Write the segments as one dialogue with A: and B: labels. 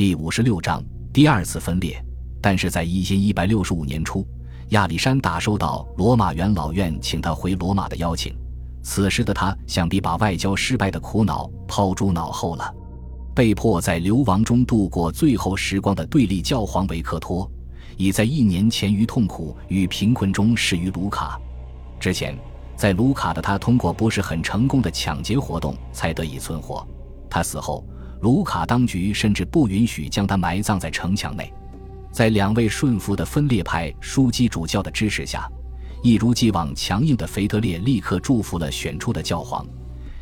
A: 第五十六章第二次分裂。但是在一千一百六十五年初，亚历山大收到罗马元老院请他回罗马的邀请。此时的他想必把外交失败的苦恼抛诸脑后了。被迫在流亡中度过最后时光的对立教皇维克托，已在一年前于痛苦与贫困中逝于卢卡。之前，在卢卡的他通过不是很成功的抢劫活动才得以存活。他死后，卢卡当局甚至不允许将他埋葬在城墙内。在两位顺服的分裂派枢机主教的支持下，一如既往强硬的腓特烈立刻祝福了选出的教皇。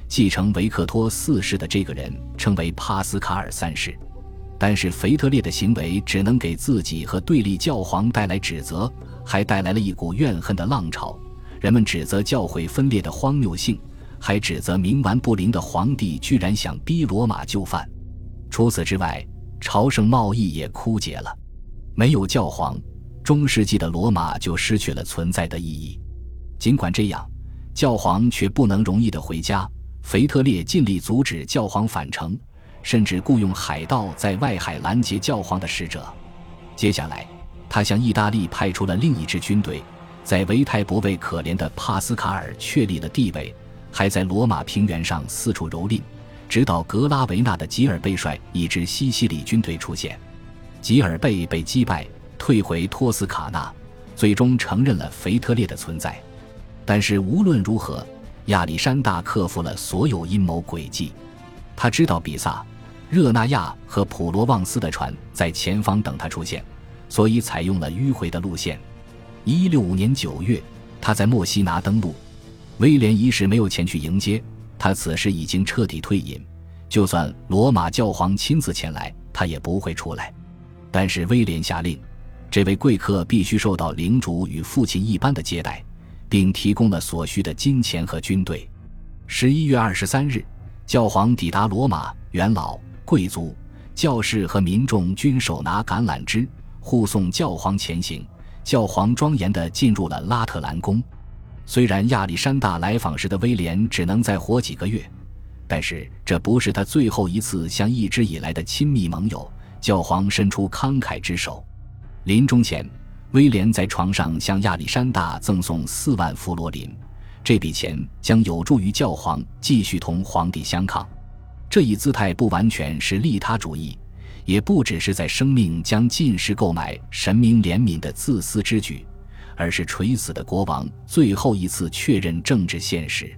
A: 继承维克托四世的这个人称为帕斯卡尔三世。但是腓特烈的行为只能给自己和对立教皇带来指责，还带来了一股怨恨的浪潮。人们指责教会分裂的荒谬性，还指责冥顽不灵的皇帝居然想逼罗马就范。除此之外，朝圣贸易也枯竭了。没有教皇，中世纪的罗马就失去了存在的意义。尽管这样，教皇却不能容易的回家。腓特烈尽力阻止教皇返程，甚至雇佣海盗在外海拦截教皇的使者。接下来，他向意大利派出了另一支军队，在维泰博为可怜的帕斯卡尔确立了地位，还在罗马平原上四处蹂躏，直到格拉维纳的吉尔贝率一支西西里军队出现。吉尔贝被击败，退回托斯卡纳，最终承认了腓特烈的存在。但是无论如何，亚历山大克服了所有阴谋诡计。他知道比萨、热那亚和普罗旺斯的船在前方等他出现，所以采用了迂回的路线。一六五年九月，他在墨西拿登陆，威廉一世没有前去迎接他，此时已经彻底退隐。就算罗马教皇亲自前来，他也不会出来。但是威廉下令，这位贵客必须受到领主与父亲一般的接待，并提供了所需的金钱和军队。十一月二十三日，教皇抵达罗马，元老、贵族、教士和民众均手拿橄榄枝护送教皇前行。教皇庄严地进入了拉特兰宫。虽然亚历山大来访时的威廉只能再活几个月，但是这不是他最后一次向一直以来的亲密盟友。教皇伸出慷慨之手，临终前，威廉在床上向亚历山大赠送四万弗罗林，这笔钱将有助于教皇继续同皇帝相抗。这一姿态不完全是利他主义，也不只是在生命将尽时购买神明怜悯的自私之举，而是垂死的国王最后一次确认政治现实。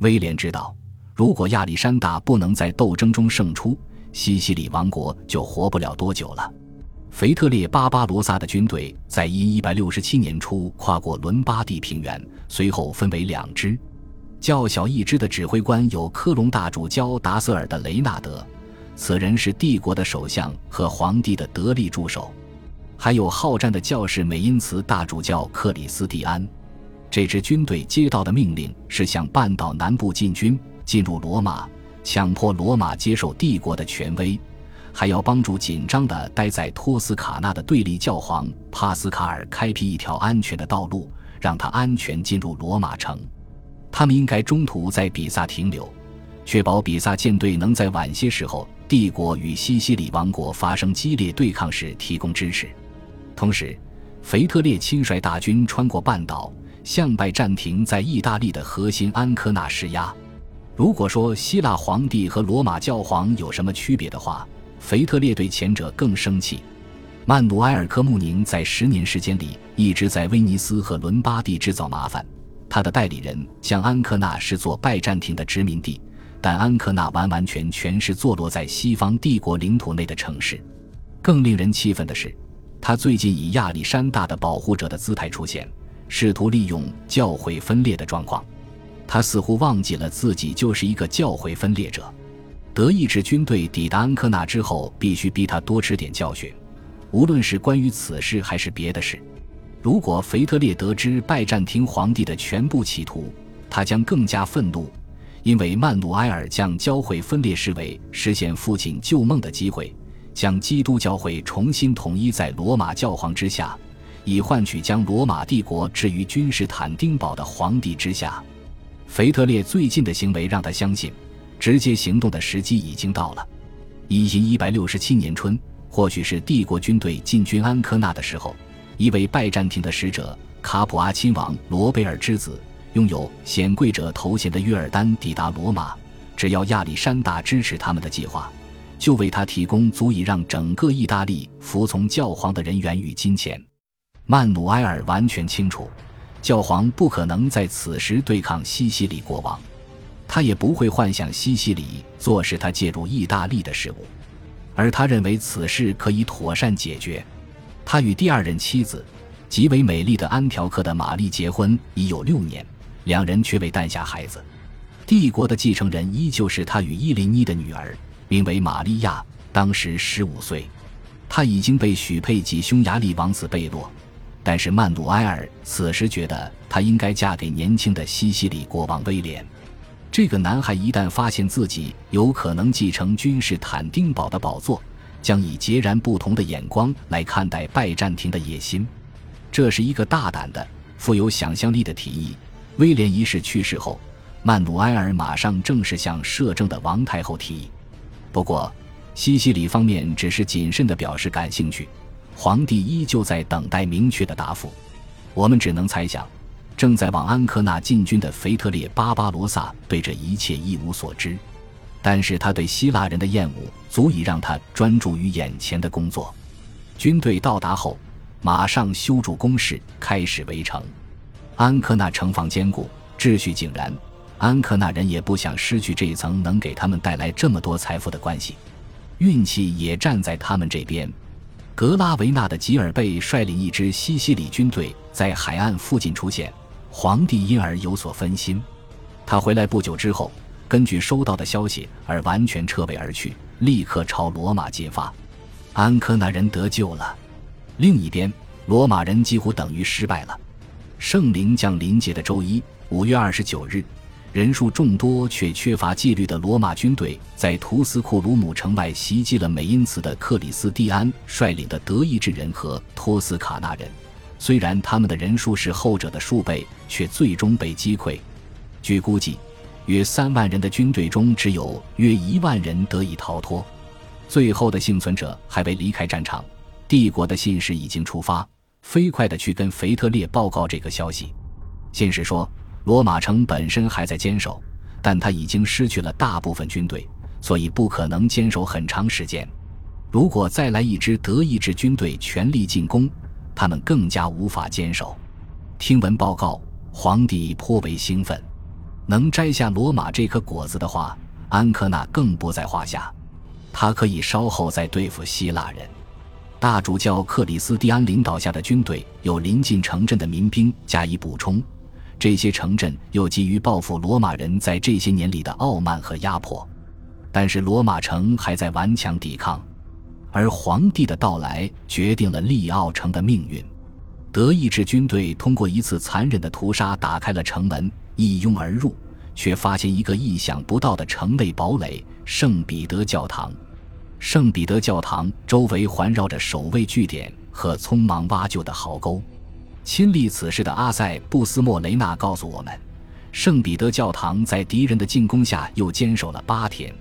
A: 威廉知道，如果亚历山大不能在斗争中胜出，西西里王国就活不了多久了。腓特烈巴巴罗萨的军队在一167年初跨过伦巴第平原，随后分为两支。较小一支的指挥官有科隆大主教达瑟尔的雷纳德，此人是帝国的首相和皇帝的得力助手；还有好战的教士美因茨大主教克里斯蒂安。这支军队接到的命令是向半岛南部进军，进入罗马。强迫罗马接受帝国的权威，还要帮助紧张的待在托斯卡纳的对立教皇帕斯卡尔开辟一条安全的道路，让他安全进入罗马城。他们应该中途在比萨停留，确保比萨舰队能在晚些时候帝国与西西里王国发生激烈对抗时提供支持。同时，腓特烈亲率大军穿过半岛，向拜占庭在意大利的核心安科纳施压。如果说希腊皇帝和罗马教皇有什么区别的话，腓特烈对前者更生气。曼努埃尔科穆宁在十年时间里一直在威尼斯和伦巴第制造麻烦。他的代理人将安科纳视作拜占庭的殖民地，但安科纳完完全全是坐落在西方帝国领土内的城市。更令人气愤的是，他最近以亚历山大的保护者的姿态出现，试图利用教会分裂的状况。他似乎忘记了自己就是一个教会分裂者。德意志军队抵达安科纳之后，必须逼他多吃点教训，无论是关于此事还是别的事。如果腓特烈得知拜占庭皇帝的全部企图，他将更加愤怒，因为曼努埃尔将教会分裂视为实现父亲旧梦的机会，将基督教会重新统一在罗马教皇之下，以换取将罗马帝国置于君士坦丁堡的皇帝之下。腓特烈最近的行为让他相信，直接行动的时机已经到了。一一百六十七年春，或许是帝国军队进军安科纳的时候，一位拜占庭的使者卡普阿亲王罗贝尔之子，拥有显贵者头衔的约尔丹抵达罗马，只要亚历山大支持他们的计划，就为他提供足以让整个意大利服从教皇的人员与金钱。曼努埃尔完全清楚，教皇不可能在此时对抗西西里国王。他也不会幻想西西里做使他介入意大利的事务，而他认为此事可以妥善解决。他与第二任妻子，极为美丽的安条克的玛丽结婚已有六年，两人却未诞下孩子。帝国的继承人依旧是他与伊琳妮的女儿，名为玛利亚，当时十五岁。他已经被许配给匈牙利王子贝洛，但是曼努埃尔此时觉得她应该嫁给年轻的西西里国王威廉。这个男孩一旦发现自己有可能继承君士坦丁堡的宝座，将以截然不同的眼光来看待拜占庭的野心。这是一个大胆的、富有想象力的提议。威廉一世去世后，曼努埃尔马上正式向摄政的王太后提议。不过，西西里方面只是谨慎地表示感兴趣，皇帝依旧在等待明确的答复。我们只能猜想。正在往安科纳进军的腓特烈·巴巴罗萨对这一切一无所知，但是他对希腊人的厌恶足以让他专注于眼前的工作。军队到达后，马上修筑工事，开始围城。安科纳城防坚固，秩序井然。安科纳人也不想失去这一层能给他们带来这么多财富的关系，运气也站在他们这边。格拉维纳的吉尔贝率领一支西西里军队在海岸附近出现。皇帝因而有所分心，他回来不久之后，根据收到的消息而完全撤位而去，立刻朝罗马进发。安科纳人得救了。另一边，罗马人几乎等于失败了。圣灵降临节的周一，五月二十九日，人数众多却缺乏纪律的罗马军队在图斯库鲁姆城外袭击了美因茨的克里斯蒂安率领的德意志人和托斯卡纳人。虽然他们的人数是后者的数倍，却最终被击溃。据估计，约三万人的军队中，只有约一万人得以逃脱。最后的幸存者还未离开战场，帝国的信使已经出发，飞快地去跟腓特烈报告这个消息。信使说，罗马城本身还在坚守，但他已经失去了大部分军队，所以不可能坚守很长时间。如果再来一支德意志军队全力进攻，他们更加无法坚守。听闻报告，皇帝颇为兴奋。能摘下罗马这颗果子的话，安科纳更不在话下。他可以稍后再对付希腊人。大主教克里斯蒂安领导下的军队有临近城镇的民兵加以补充，这些城镇又急于报复罗马人在这些年里的傲慢和压迫。但是罗马城还在顽强抵抗。而皇帝的到来决定了利奥城的命运。德意志军队通过一次残忍的屠杀打开了城门，一拥而入，却发现一个意想不到的城内堡垒——圣彼得教堂。圣彼得教堂周围环绕着守卫据点和匆忙挖就的壕沟。亲历此事的阿塞布斯莫雷纳告诉我们，圣彼得教堂在敌人的进攻下又坚守了八天。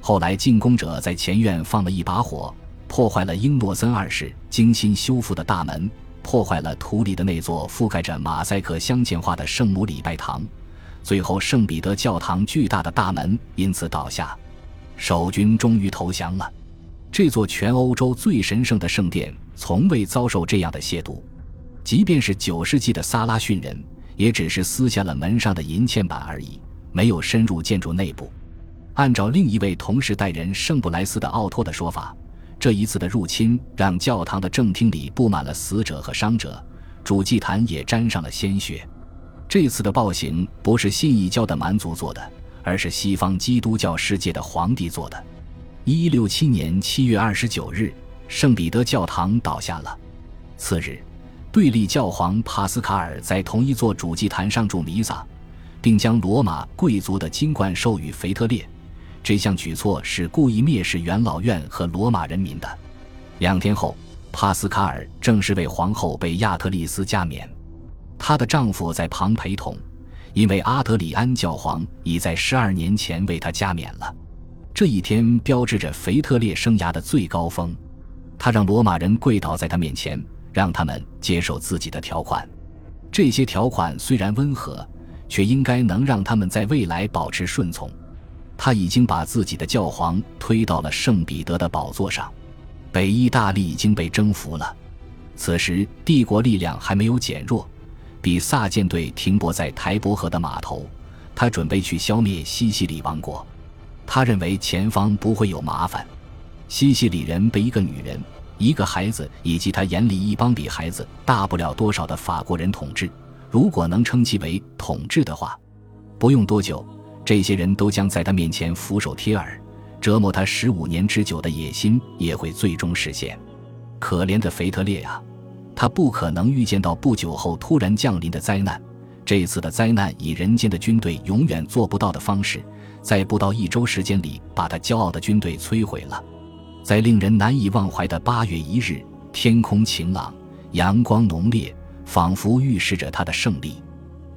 A: 后来，进攻者在前院放了一把火。破坏了英诺森二世精心修复的大门，破坏了土里的那座覆盖着马赛克镶嵌画的圣母礼拜堂，最后圣彼得教堂巨大的大门因此倒下，守军终于投降了。这座全欧洲最神圣的圣殿从未遭受这样的亵渎，即便是九世纪的萨拉逊人，也只是撕下了门上的银嵌板而已，没有深入建筑内部。按照另一位同时代人圣布莱斯的奥托的说法。这一次的入侵让教堂的正厅里布满了死者和伤者，主祭坛也沾上了鲜血。这次的暴行不是信义教的蛮族做的，而是西方基督教世界的皇帝做的。一六七年七月二十九日，圣彼得教堂倒下了。次日，对立教皇帕斯卡尔在同一座主祭坛上祝弥撒，并将罗马贵族的金冠授予腓特烈。这项举措是故意蔑视元老院和罗马人民的。两天后，帕斯卡尔正式为皇后被亚特丽斯加冕，她的丈夫在旁陪同，因为阿德里安教皇已在十二年前为她加冕了。这一天标志着腓特烈生涯的最高峰。他让罗马人跪倒在他面前，让他们接受自己的条款。这些条款虽然温和，却应该能让他们在未来保持顺从。他已经把自己的教皇推到了圣彼得的宝座上。北意大利已经被征服了，此时帝国力量还没有减弱。比萨舰队停泊在台伯河的码头，他准备去消灭西西里王国。他认为前方不会有麻烦。西西里人被一个女人、一个孩子以及他眼里一帮比孩子大不了多少的法国人统治。如果能称其为统治的话，不用多久，这些人都将在他面前俯首帖耳，折磨他十五年之久的野心也会最终实现。可怜的腓特烈啊！他不可能预见到不久后突然降临的灾难。这次的灾难以人间的军队永远做不到的方式，在不到一周时间里把他骄傲的军队摧毁了。在令人难以忘怀的八月一日，天空晴朗，阳光浓烈，仿佛预示着他的胜利。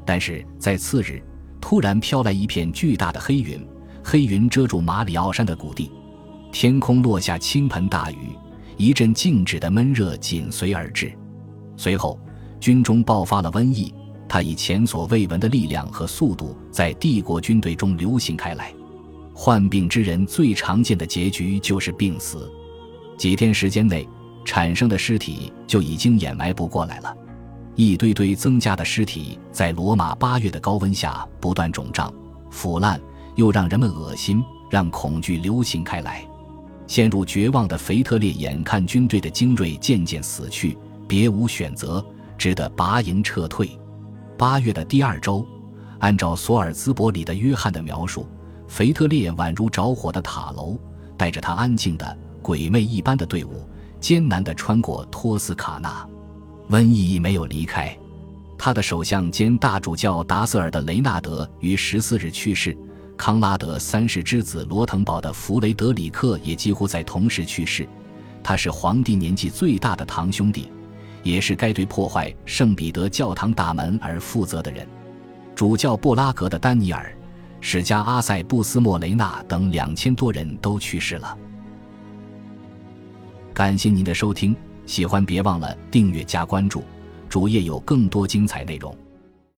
A: 但是在次日，突然飘来一片巨大的黑云，黑云遮住马里奥山的谷地，天空落下倾盆大雨，一阵静止的闷热紧随而至。随后，军中爆发了瘟疫，它以前所未闻的力量和速度在帝国军队中流行开来。患病之人最常见的结局就是病死，几天时间内产生的尸体就已经掩埋不过来了。一堆堆增加的尸体在罗马八月的高温下不断肿胀、腐烂，又让人们恶心，让恐惧流行开来。陷入绝望的腓特烈眼看军队的精锐渐渐死去，别无选择，只得拔营撤退。八月的第二周，按照索尔兹伯里的约翰的描述。腓特烈宛如着火的塔楼，带着他安静的鬼魅一般的队伍，艰难地穿过托斯卡纳。瘟疫没有离开，他的首相兼大主教达瑟尔的雷纳德于十四日去世，康拉德三世之子罗滕堡的弗雷德里克也几乎在同时去世。他是皇帝年纪最大的堂兄弟，也是该对破坏圣彼得教堂大门而负责的人。主教布拉格的丹尼尔。史家阿塞布斯莫雷纳等两千多人都去世了。感谢您的收听，喜欢别忘了订阅加关注，主页有更多精彩内容。